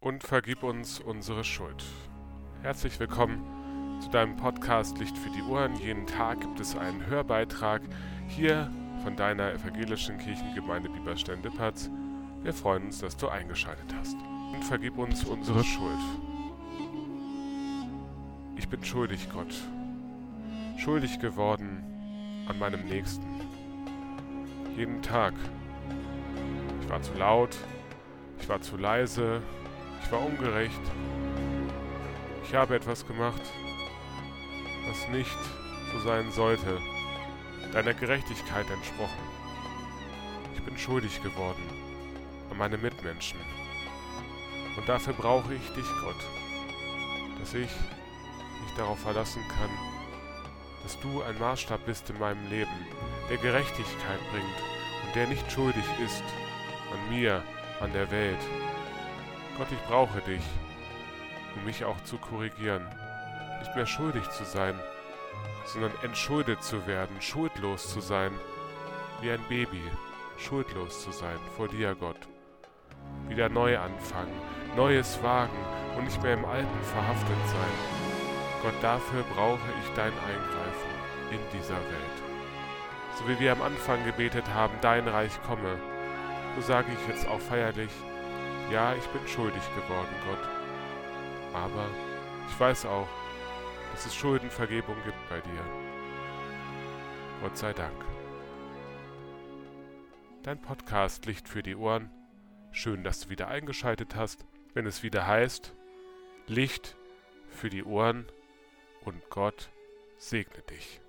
und vergib uns unsere Schuld. Herzlich willkommen zu deinem Podcast Licht für die Ohren. Jeden Tag gibt es einen Hörbeitrag hier von deiner evangelischen Kirchengemeinde Bieberstein-Lippertz. Wir freuen uns, dass du eingeschaltet hast. Und vergib uns unsere Schuld. Ich bin schuldig, Gott. Schuldig geworden an meinem Nächsten. Jeden Tag. Ich war zu laut, ich war zu leise, ich war ungerecht. Ich habe etwas gemacht, was nicht so sein sollte, deiner Gerechtigkeit entsprochen. Ich bin schuldig geworden an meine Mitmenschen. Und dafür brauche ich dich, Gott, dass ich mich darauf verlassen kann, dass du ein Maßstab bist in meinem Leben, der Gerechtigkeit bringt und der nicht schuldig ist an mir, an der Welt. Gott, ich brauche dich, um mich auch zu korrigieren, nicht mehr schuldig zu sein, sondern entschuldet zu werden, schuldlos zu sein, wie ein Baby, schuldlos zu sein vor dir, Gott. Wieder neu anfangen, Neues wagen und nicht mehr im Alten verhaftet sein. Gott, dafür brauche ich dein Eingreifen in dieser Welt. So wie wir am Anfang gebetet haben, dein Reich komme, so sage ich jetzt auch feierlich, ja, ich bin schuldig geworden, Gott. Aber ich weiß auch, dass es Schuldenvergebung gibt bei dir. Gott sei Dank. Dein Podcast Licht für die Ohren. Schön, dass du wieder eingeschaltet hast, wenn es wieder heißt Licht für die Ohren und Gott segne dich.